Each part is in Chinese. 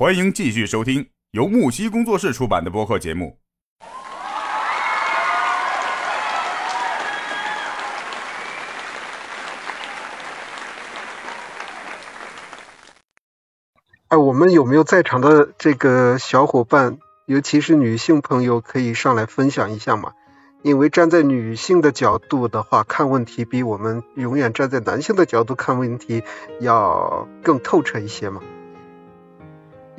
欢迎继续收听由木西工作室出版的播客节目。哎，我们有没有在场的这个小伙伴，尤其是女性朋友，可以上来分享一下嘛？因为站在女性的角度的话，看问题比我们永远站在男性的角度看问题要更透彻一些嘛。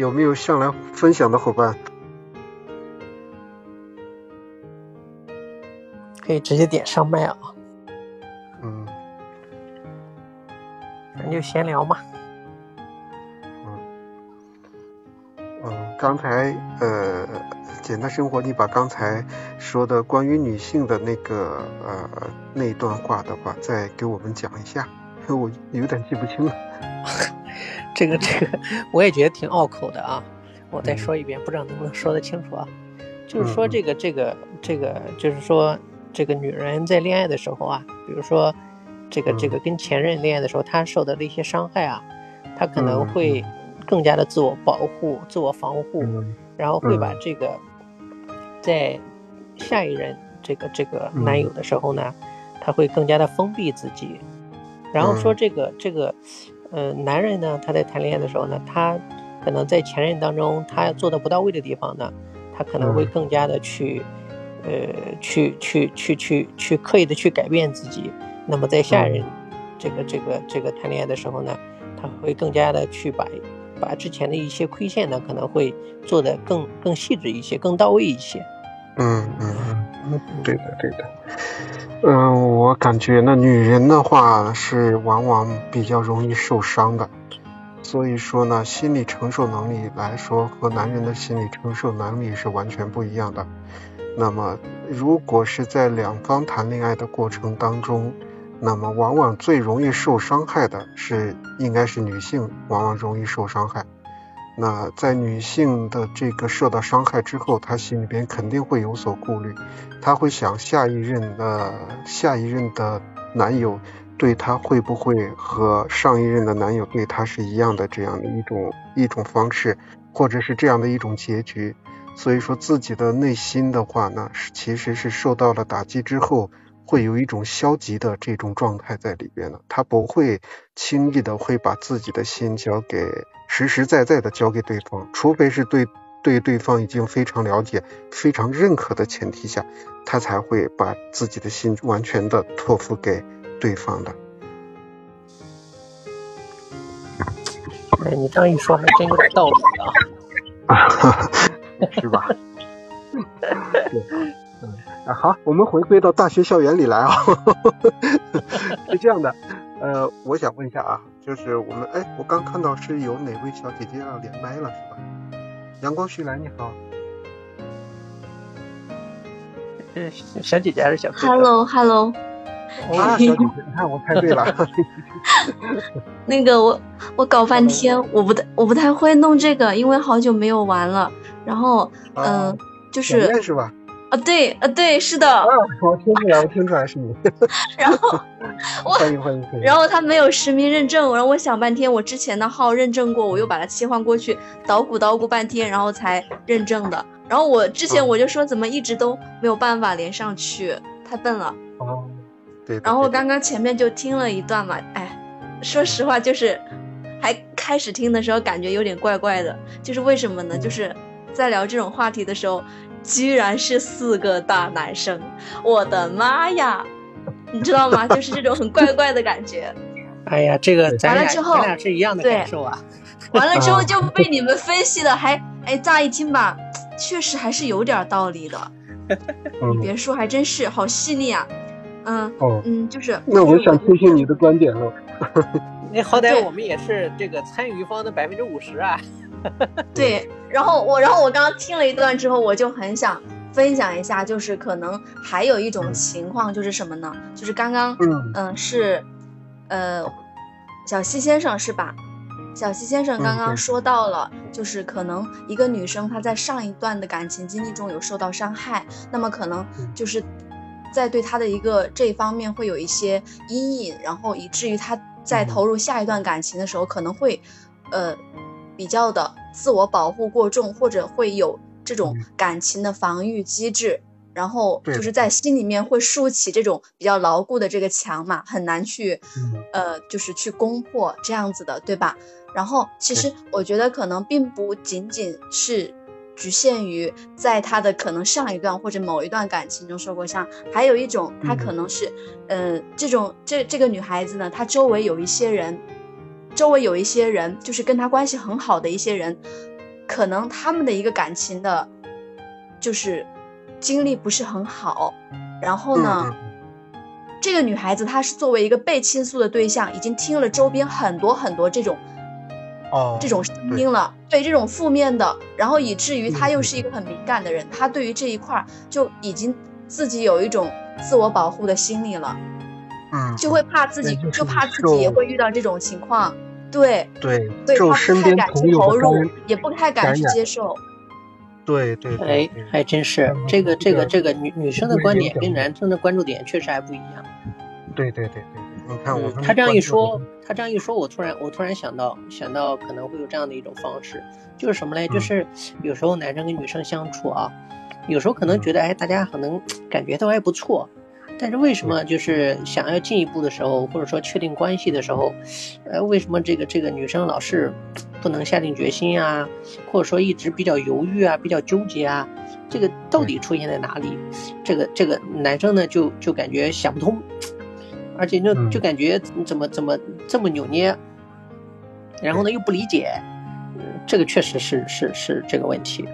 有没有上来分享的伙伴？可以直接点上麦啊。嗯。咱就闲聊嘛。刚才呃，简单生活，你把刚才说的关于女性的那个呃那段话的话，再给我们讲一下，我有点记不清了。这个这个，我也觉得挺拗口的啊。我再说一遍，不知道能不能说得清楚啊？就是说这个这个这个，就是说这个女人在恋爱的时候啊，比如说这个这个跟前任恋爱的时候，她受到的一些伤害啊，她可能会。更加的自我保护、自我防护，然后会把这个在下一任这个这个男友的时候呢，她会更加的封闭自己。然后说这个这个，呃，男人呢，他在谈恋爱的时候呢，他可能在前任当中他做的不到位的地方呢，他可能会更加的去，呃，去去去去去刻意的去改变自己。那么在下一任这个这个这个谈恋爱的时候呢，他会更加的去把。把之前的一些亏欠呢，可能会做的更更细致一些，更到位一些。嗯嗯嗯，对的对的。嗯，我感觉呢，女人的话是往往比较容易受伤的，所以说呢，心理承受能力来说和男人的心理承受能力是完全不一样的。那么，如果是在两方谈恋爱的过程当中，那么，往往最容易受伤害的是，应该是女性，往往容易受伤害。那在女性的这个受到伤害之后，她心里边肯定会有所顾虑，她会想下一任的下一任的男友对她会不会和上一任的男友对她是一样的这样的一种一种方式，或者是这样的一种结局。所以说，自己的内心的话呢，其实是受到了打击之后。会有一种消极的这种状态在里边的，他不会轻易的会把自己的心交给实实在在的交给对方，除非是对对对方已经非常了解、非常认可的前提下，他才会把自己的心完全的托付给对方的。哎，你这样一说还真有点道理啊，是吧？对。啊，好，我们回归到大学校园里来啊，是这样的，呃，我想问一下啊，就是我们，哎，我刚看到是有哪位小姐姐要连麦了，是吧？阳光徐来，你好。嗯，小姐姐还是小？Hello，Hello。啊，小姐姐，你看我猜对了。那个我我搞半天，我不太我不太会弄这个，因为好久没有玩了。然后，嗯，就是。是吧？啊对啊对是的，我听出来我听出来是你，然后 欢迎欢迎欢迎，然后他没有实名认证，然后我想半天，我之前的号认证过，我又把它切换过去，捣鼓捣鼓半天，然后才认证的。然后我之前我就说怎么一直都没有办法连上去，太笨了。哦，对。然后刚刚前面就听了一段嘛，哎，说实话就是还开始听的时候感觉有点怪怪的，就是为什么呢？就是在聊这种话题的时候。居然是四个大男生，我的妈呀！你知道吗？就是这种很怪怪的感觉。哎呀，这个完了之后，咱俩是一样的感受啊。完了之后就被你们分析的，还哎，乍一听吧，确实还是有点道理的。你别说，还真是好细腻啊。嗯，嗯，就是。那我想听听你的观点了。那好歹我们也是这个参与方的百分之五十啊。对，然后我，然后我刚刚听了一段之后，我就很想分享一下，就是可能还有一种情况，就是什么呢？就是刚刚，嗯嗯，是，呃，小西先生是吧？小西先生刚刚说到了，就是可能一个女生她在上一段的感情经历中有受到伤害，那么可能就是在对她的一个这一方面会有一些阴影，然后以至于她在投入下一段感情的时候可能会，呃。比较的自我保护过重，或者会有这种感情的防御机制，然后就是在心里面会竖起这种比较牢固的这个墙嘛，很难去呃就是去攻破这样子的，对吧？然后其实我觉得可能并不仅仅是。局限于在他的可能上一段或者某一段感情中受过伤，还有一种，他可能是，呃，这种这这个女孩子呢，她周围有一些人，周围有一些人，就是跟他关系很好的一些人，可能他们的一个感情的，就是经历不是很好，然后呢，这个女孩子她是作为一个被倾诉的对象，已经听了周边很多很多这种。哦，这种声音了，对。这种负面的，然后以至于她又是一个很敏感的人，她对于这一块就已经自己有一种自我保护的心理了，嗯，就会怕自己，就怕自己也会遇到这种情况，对对，对他不太敢去投入，也不太敢去接受，对对，哎，还真是这个这个这个女女生的观点跟男生的关注点确实还不一样，对对对对。你看我他这样一说，他这样一说，我突然我突然想到想到可能会有这样的一种方式，就是什么嘞？就是有时候男生跟女生相处啊，有时候可能觉得哎，大家可能感觉都还不错，但是为什么就是想要进一步的时候，或者说确定关系的时候，呃，为什么这个这个女生老是不能下定决心啊，或者说一直比较犹豫啊，比较纠结啊？这个到底出现在哪里？这个这个男生呢，就就感觉想不通。而且就就感觉怎么怎么这么扭捏，然后呢又不理解，这个确实是是是这个问题。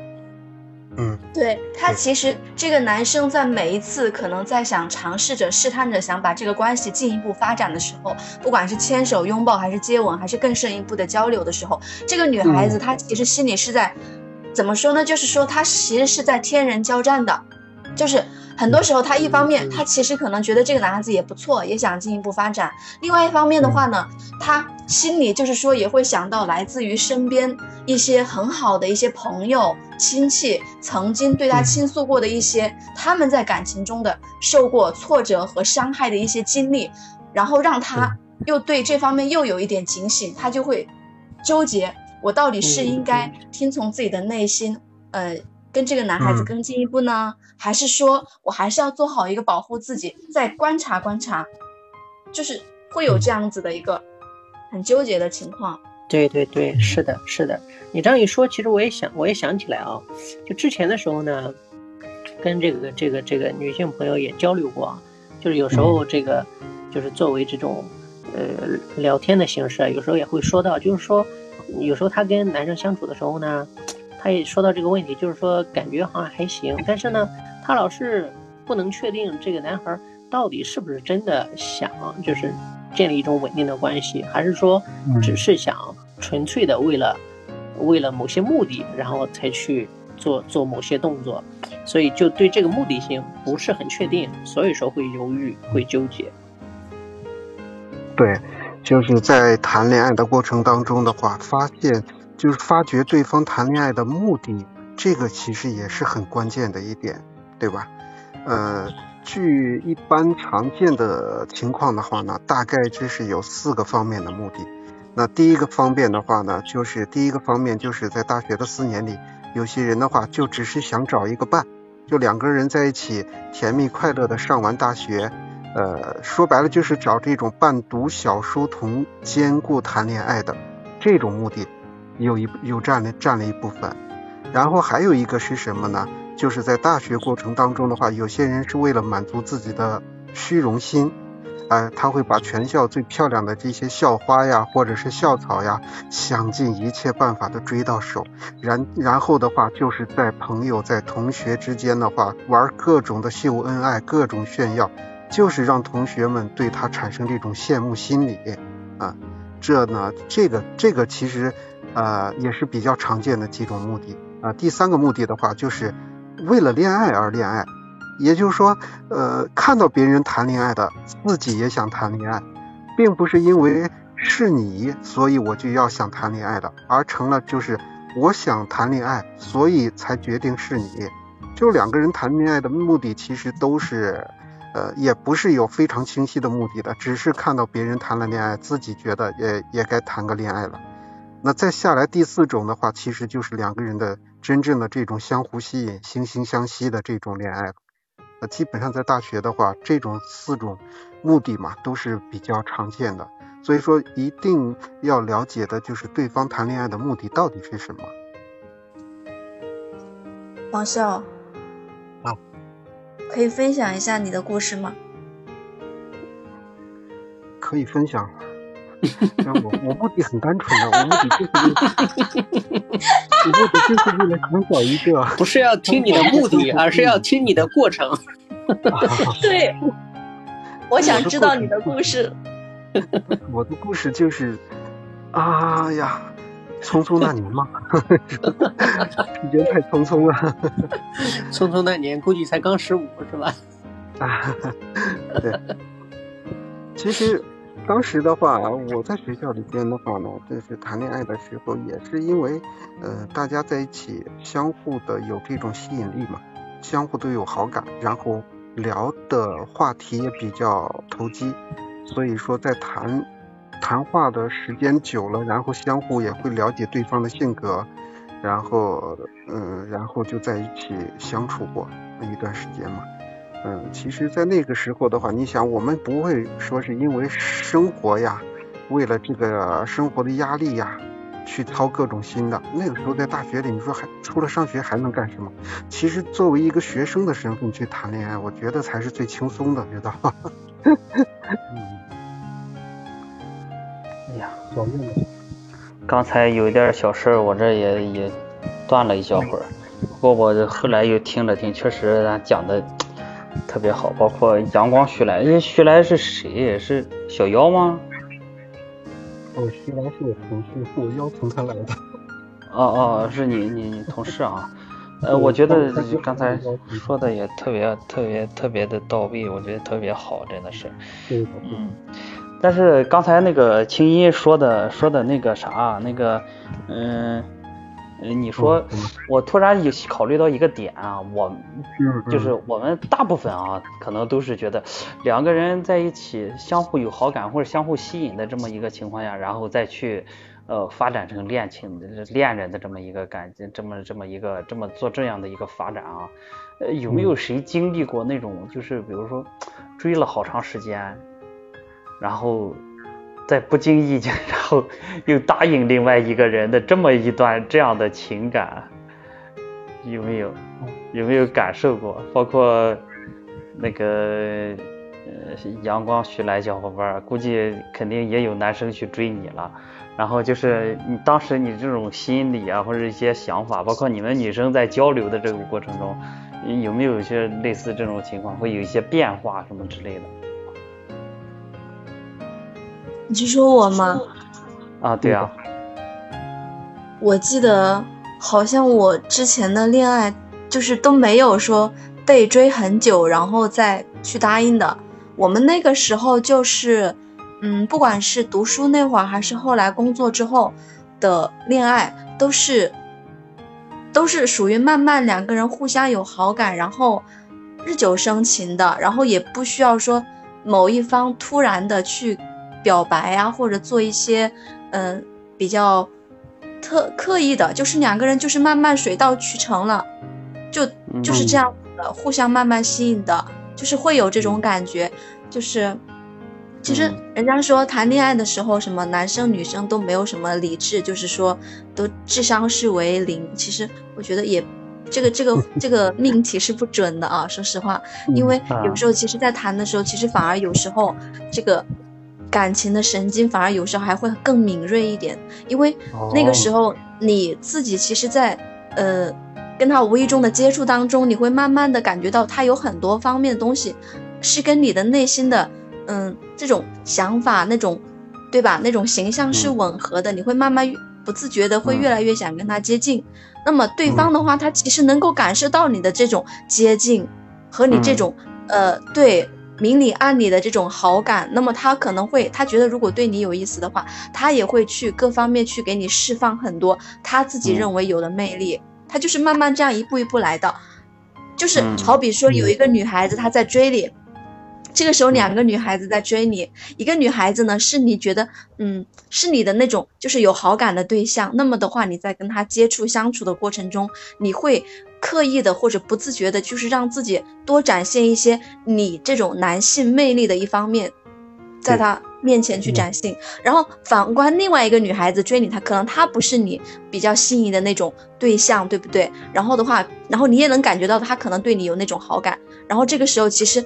嗯，对他其实这个男生在每一次可能在想尝试着试探着想把这个关系进一步发展的时候，不管是牵手拥抱还是接吻还是更深一步的交流的时候，这个女孩子她其实心里是在怎么说呢？就是说她其实是在天人交战的，就是。很多时候，他一方面他其实可能觉得这个男孩子也不错，也想进一步发展；另外一方面的话呢，他心里就是说也会想到来自于身边一些很好的一些朋友、亲戚曾经对他倾诉过的一些他们在感情中的受过挫折和伤害的一些经历，然后让他又对这方面又有一点警醒，他就会纠结：我到底是应该听从自己的内心，呃。跟这个男孩子更进一步呢，还是说我还是要做好一个保护自己，再观察观察，就是会有这样子的一个很纠结的情况。对对对，是的，是的。你这样一说，其实我也想，我也想起来啊，就之前的时候呢，跟这个这个这个女性朋友也交流过，就是有时候这个就是作为这种呃聊天的形式，有时候也会说到，就是说有时候她跟男生相处的时候呢。他也说到这个问题，就是说感觉好像还行，但是呢，他老是不能确定这个男孩到底是不是真的想就是建立一种稳定的关系，还是说只是想纯粹的为了为了某些目的，然后才去做做某些动作，所以就对这个目的性不是很确定，所以说会犹豫会纠结。对，就是在谈恋爱的过程当中的话，发现。就是发觉对方谈恋爱的目的，这个其实也是很关键的一点，对吧？呃，据一般常见的情况的话呢，大概就是有四个方面的目的。那第一个方面的话呢，就是第一个方面就是在大学的四年里，有些人的话就只是想找一个伴，就两个人在一起甜蜜快乐的上完大学，呃，说白了就是找这种伴读小书童兼顾谈恋爱的这种目的。有一有占了占了一部分，然后还有一个是什么呢？就是在大学过程当中的话，有些人是为了满足自己的虚荣心，哎，他会把全校最漂亮的这些校花呀，或者是校草呀，想尽一切办法的追到手，然然后的话，就是在朋友在同学之间的话，玩各种的秀恩爱，各种炫耀，就是让同学们对他产生这种羡慕心理啊。这呢，这个这个其实。呃，也是比较常见的几种目的啊。第三个目的的话，就是为了恋爱而恋爱，也就是说，呃，看到别人谈恋爱的，自己也想谈恋爱，并不是因为是你，所以我就要想谈恋爱的，而成了就是我想谈恋爱，所以才决定是你。就两个人谈恋爱的目的，其实都是，呃，也不是有非常清晰的目的的，只是看到别人谈了恋爱，自己觉得也也该谈个恋爱了。那再下来第四种的话，其实就是两个人的真正的这种相互吸引、惺惺相惜的这种恋爱了。那基本上在大学的话，这种四种目的嘛，都是比较常见的。所以说，一定要了解的就是对方谈恋爱的目的到底是什么。王笑，啊，可以分享一下你的故事吗？可以分享。我我目的很单纯的，我目的就是我目的就是为了想找一个，不是要听你的目的，而是要听你的过程。对，我想知道你的故事。我的故事就是，啊呀，匆匆那年嘛，时间太匆匆了。匆匆那年估计才刚十五，是吧？啊，对。其实当时的话，我在学校里边的话呢，就是谈恋爱的时候，也是因为呃大家在一起相互的有这种吸引力嘛，相互都有好感，然后聊的话题也比较投机。所以说，在谈谈话的时间久了，然后相互也会了解对方的性格，然后嗯，然后就在一起相处过一段时间嘛。嗯，其实，在那个时候的话，你想，我们不会说是因为生活呀，为了这个生活的压力呀，去操各种心的。那个时候在大学里，你说还除了上学还能干什么？其实作为一个学生的身份去谈恋爱，我觉得才是最轻松的，知道吧？嗯。刚才有一点小事儿，我这也也断了一小会儿。不过我后来又听了听，确实他讲的特别好，包括阳光徐来。哎，徐来是谁？是小妖吗？哦，徐来是我同事，是我邀请他来的。哦哦，是你你你同事啊？呃，我觉得刚才说的也特别特别特别的到位，我觉得特别好，真的是。嗯。但是刚才那个青衣说的说的那个啥，那个，嗯，你说我突然有考虑到一个点啊，我就是我们大部分啊，可能都是觉得两个人在一起相互有好感或者相互吸引的这么一个情况下，然后再去呃发展成恋情恋人的这么一个感觉，这么这么一个这么做这样的一个发展啊，呃有没有谁经历过那种就是比如说追了好长时间？然后在不经意间，然后又答应另外一个人的这么一段这样的情感，有没有？有没有感受过？包括那个呃阳光徐来小伙伴，估计肯定也有男生去追你了。然后就是你当时你这种心理啊，或者一些想法，包括你们女生在交流的这个过程中，有没有一些类似这种情况，会有一些变化什么之类的？你是说我吗？啊，对啊。我记得好像我之前的恋爱就是都没有说被追很久，然后再去答应的。我们那个时候就是，嗯，不管是读书那会儿，还是后来工作之后的恋爱，都是都是属于慢慢两个人互相有好感，然后日久生情的，然后也不需要说某一方突然的去。表白呀，或者做一些，嗯，比较特刻意的，就是两个人就是慢慢水到渠成了，就就是这样的，互相慢慢吸引的，就是会有这种感觉，就是，其实人家说谈恋爱的时候，什么男生女生都没有什么理智，就是说都智商是为零，其实我觉得也，这个这个 这个命题是不准的啊，说实话，因为有时候其实，在谈的时候，其实反而有时候这个。感情的神经反而有时候还会更敏锐一点，因为那个时候你自己其实，在呃跟他无意中的接触当中，你会慢慢的感觉到他有很多方面的东西是跟你的内心的嗯这种想法那种对吧？那种形象是吻合的，你会慢慢不自觉的会越来越想跟他接近。那么对方的话，他其实能够感受到你的这种接近和你这种呃对。明里暗里的这种好感，那么他可能会，他觉得如果对你有意思的话，他也会去各方面去给你释放很多他自己认为有的魅力。他就是慢慢这样一步一步来的，就是好比说有一个女孩子她在追你，这个时候两个女孩子在追你，一个女孩子呢是你觉得嗯是你的那种就是有好感的对象，那么的话你在跟她接触相处的过程中，你会刻意的或者不自觉的，就是让自己多展现一些你这种男性魅力的一方面，在他。面前去展现，然后反观另外一个女孩子追你，她可能她不是你比较心仪的那种对象，对不对？然后的话，然后你也能感觉到她可能对你有那种好感，然后这个时候其实，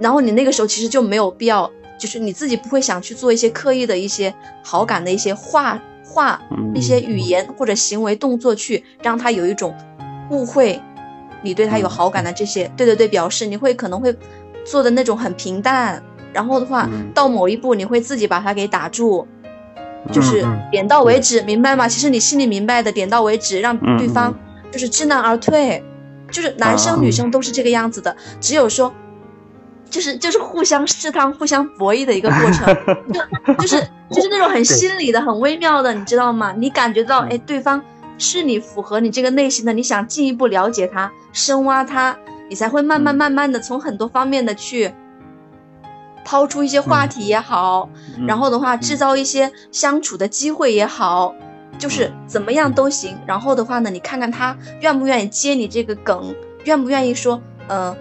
然后你那个时候其实就没有必要，就是你自己不会想去做一些刻意的一些好感的一些话话一些语言或者行为动作去让他有一种误会你对他有好感的这些，对对对，表示你会可能会做的那种很平淡。然后的话，到某一步你会自己把它给打住，就是点到为止，明白吗？其实你心里明白的，点到为止，让对方就是知难而退，就是男生女生都是这个样子的，只有说，就是就是互相试探、互相博弈的一个过程，就就是就是那种很心理的、很微妙的，你知道吗？你感觉到哎，对方是你符合你这个内心的，你想进一步了解他、深挖他，你才会慢慢慢慢的从很多方面的去。抛出一些话题也好，然后的话制造一些相处的机会也好，就是怎么样都行。然后的话呢，你看看他愿不愿意接你这个梗，愿不愿意说，呃，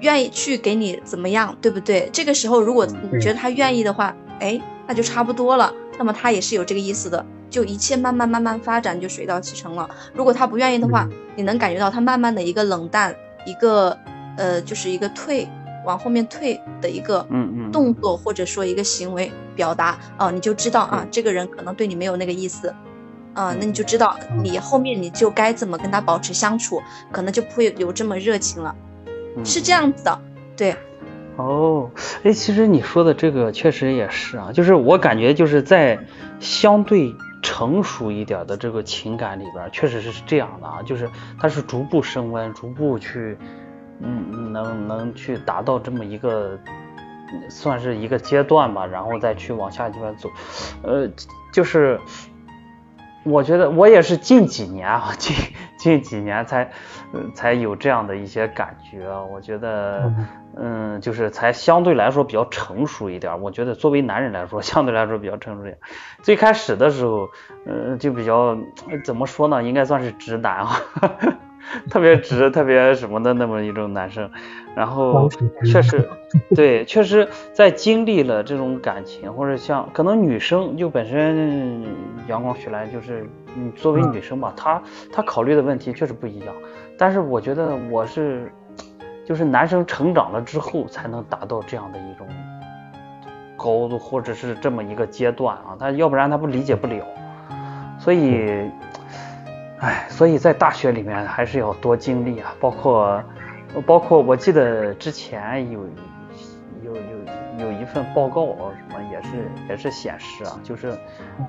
愿意去给你怎么样，对不对？这个时候如果你觉得他愿意的话，哎，那就差不多了。那么他也是有这个意思的，就一切慢慢慢慢发展，就水到渠成了。如果他不愿意的话，你能感觉到他慢慢的一个冷淡，一个呃，就是一个退。往后面退的一个动作，或者说一个行为表达啊，你就知道啊，这个人可能对你没有那个意思，啊，那你就知道你后面你就该怎么跟他保持相处，可能就不会有这么热情了，是这样子的，对。哦，哎，其实你说的这个确实也是啊，就是我感觉就是在相对成熟一点的这个情感里边，确实是这样的啊，就是它是逐步升温，逐步去。嗯，能能去达到这么一个，算是一个阶段吧，然后再去往下这边走，呃，就是我觉得我也是近几年啊，近近几年才才有这样的一些感觉，我觉得嗯，就是才相对来说比较成熟一点。我觉得作为男人来说，相对来说比较成熟一点。最开始的时候，嗯，就比较怎么说呢，应该算是直男啊。特别直，特别什么的那么一种男生，然后确实，对，确实在经历了这种感情，或者像可能女生就本身阳光徐来就是，你，作为女生吧，她她考虑的问题确实不一样。但是我觉得我是，就是男生成长了之后才能达到这样的一种高度，或者是这么一个阶段啊，他要不然他不理解不了，所以。哎，所以在大学里面还是要多经历啊，包括，包括我记得之前有有有有一份报告什么也是也是显示啊，就是，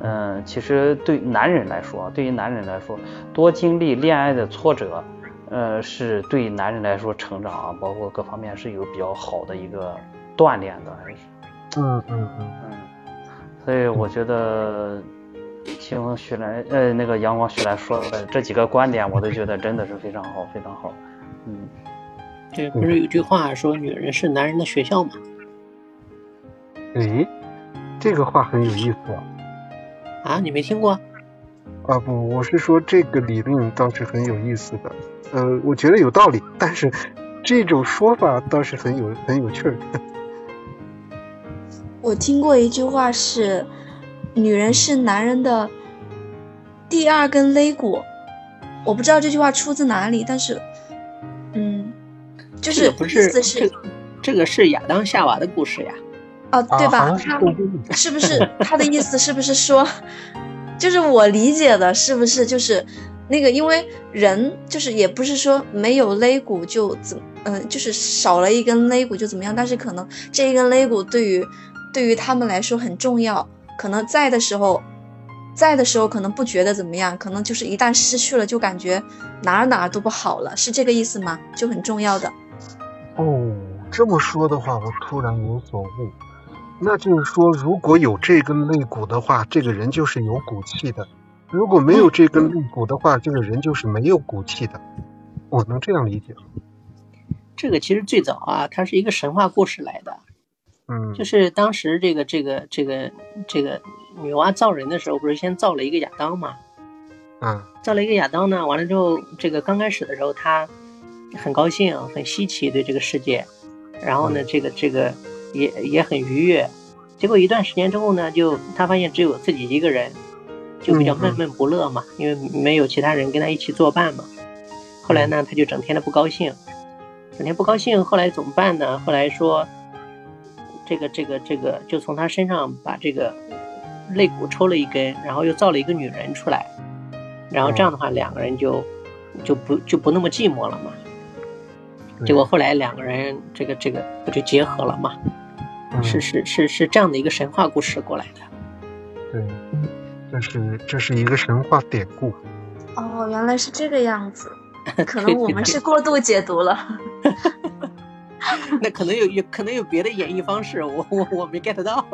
嗯，其实对男人来说，对于男人来说，多经历恋爱的挫折，呃，是对男人来说成长啊，包括各方面是有比较好的一个锻炼的，还是，嗯嗯嗯嗯，所以我觉得。听徐来，呃，那个阳光徐来说的这几个观点，我都觉得真的是非常好，非常好。嗯，这不是有句话说女人是男人的学校吗？哎，这个话很有意思啊。啊，你没听过？啊不，我是说这个理论倒是很有意思的。呃，我觉得有道理，但是这种说法倒是很有很有趣儿。我听过一句话是。女人是男人的第二根肋骨，我不知道这句话出自哪里，但是，嗯，就是不是是这个是亚当夏娃的故事呀？哦，对吧？他是不是他的意思是不是说，就是我理解的，是不是就是那个？因为人就是也不是说没有肋骨就怎嗯，就是少了一根肋骨就怎么样？但是可能这一根肋骨对于对于他们来说很重要。可能在的时候，在的时候可能不觉得怎么样，可能就是一旦失去了，就感觉哪儿哪儿都不好了，是这个意思吗？就很重要的。哦，这么说的话，我突然有所悟，那就是说，如果有这根肋骨的话，这个人就是有骨气的；如果没有这根肋骨的话，这个人就是没有骨气的。我能这样理解吗？这个其实最早啊，它是一个神话故事来的。嗯，就是当时这个这个这个这个女娲造人的时候，不是先造了一个亚当嘛？嗯，造了一个亚当呢，完了之后，这个刚开始的时候，他很高兴，很稀奇对这个世界，然后呢，这个这个也也很愉悦。结果一段时间之后呢，就他发现只有自己一个人，就比较闷闷不乐嘛，因为没有其他人跟他一起作伴嘛。后来呢，他就整天的不高兴，整天不高兴。后来怎么办呢？后来说。这个这个这个，就从他身上把这个肋骨抽了一根，然后又造了一个女人出来，然后这样的话，两个人就就不就不那么寂寞了嘛。结果后来两个人这个这个不就结合了嘛？是是是是这样的一个神话故事过来的。对，这是这是一个神话典故。哦，原来是这个样子，可能我们是过度解读了。那可能有有可能有别的演绎方式，我我我没 get 到。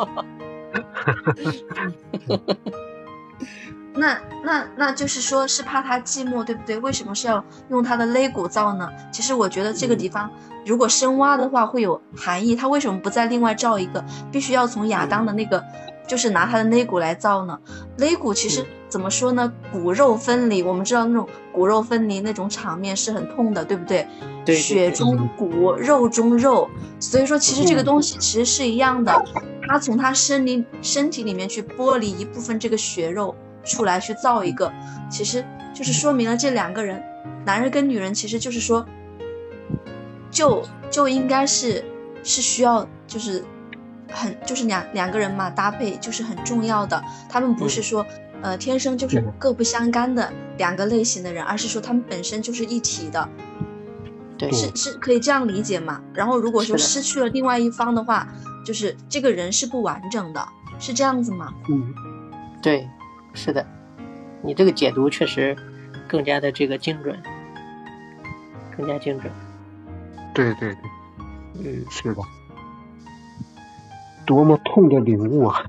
那那那就是说，是怕他寂寞，对不对？为什么是要用他的肋骨造呢？其实我觉得这个地方，如果深挖的话，会有含义。他为什么不再另外造一个？必须要从亚当的那个，就是拿他的肋骨来造呢？肋骨其实怎么说呢？骨肉分离，我们知道那种骨肉分离那种场面是很痛的，对不对？对。血中骨，肉中肉，所以说其实这个东西其实是一样的，他从他身里身体里面去剥离一部分这个血肉。出来去造一个，其实就是说明了这两个人，男人跟女人，其实就是说，就就应该是是需要，就是很就是两两个人嘛搭配就是很重要的。他们不是说呃天生就是各不相干的两个类型的人，而是说他们本身就是一体的。对，是是可以这样理解嘛？然后如果说失去了另外一方的话，就是这个人是不完整的，是这样子吗？嗯，对。是的，你这个解读确实更加的这个精准，更加精准。对对对，嗯，是的，多么痛的领悟啊！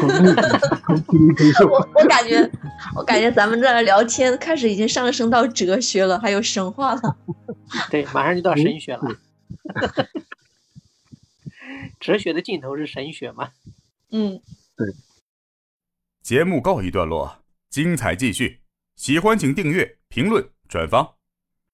我我感觉，我感觉咱们这聊天开始已经上升到哲学了，还有神话了。对，马上就到神学了。哲学的尽头是神学嘛？嗯，对。节目告一段落，精彩继续。喜欢请订阅、评论、转发。